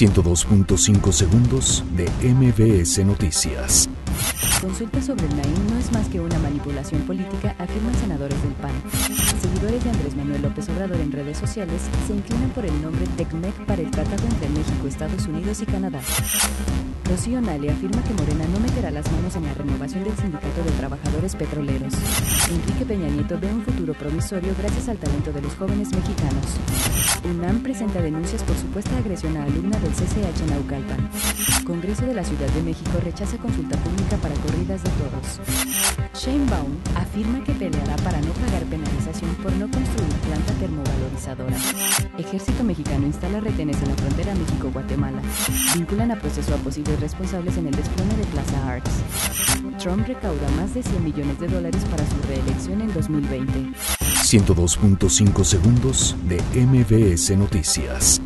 102.5 segundos de MBS Noticias. Consulta sobre el Naim no es más que una manipulación política, afirman senadores del PAN. Seguidores de Andrés Manuel López Obrador en redes sociales se inclinan por el nombre TECMEC para el tratado entre México, Estados Unidos y Canadá. Rocío Nale afirma que Morena no meterá las manos en la renovación del Sindicato de Trabajadores Petroleros. Enrique Peña Nieto ve un futuro promisorio gracias al talento de los jóvenes mexicanos. UNAM presenta denuncias por supuesta agresión a alumna del CCH Naucalpan. Congreso de la Ciudad de México rechaza consulta pública para corridas de toros. Shane Baum afirma por no construir planta termovalorizadora. Ejército mexicano instala retenes en la frontera México-Guatemala. Vinculan a proceso a posibles responsables en el desplome de Plaza Arts. Trump recauda más de 100 millones de dólares para su reelección en 2020. 102.5 segundos de MBS Noticias.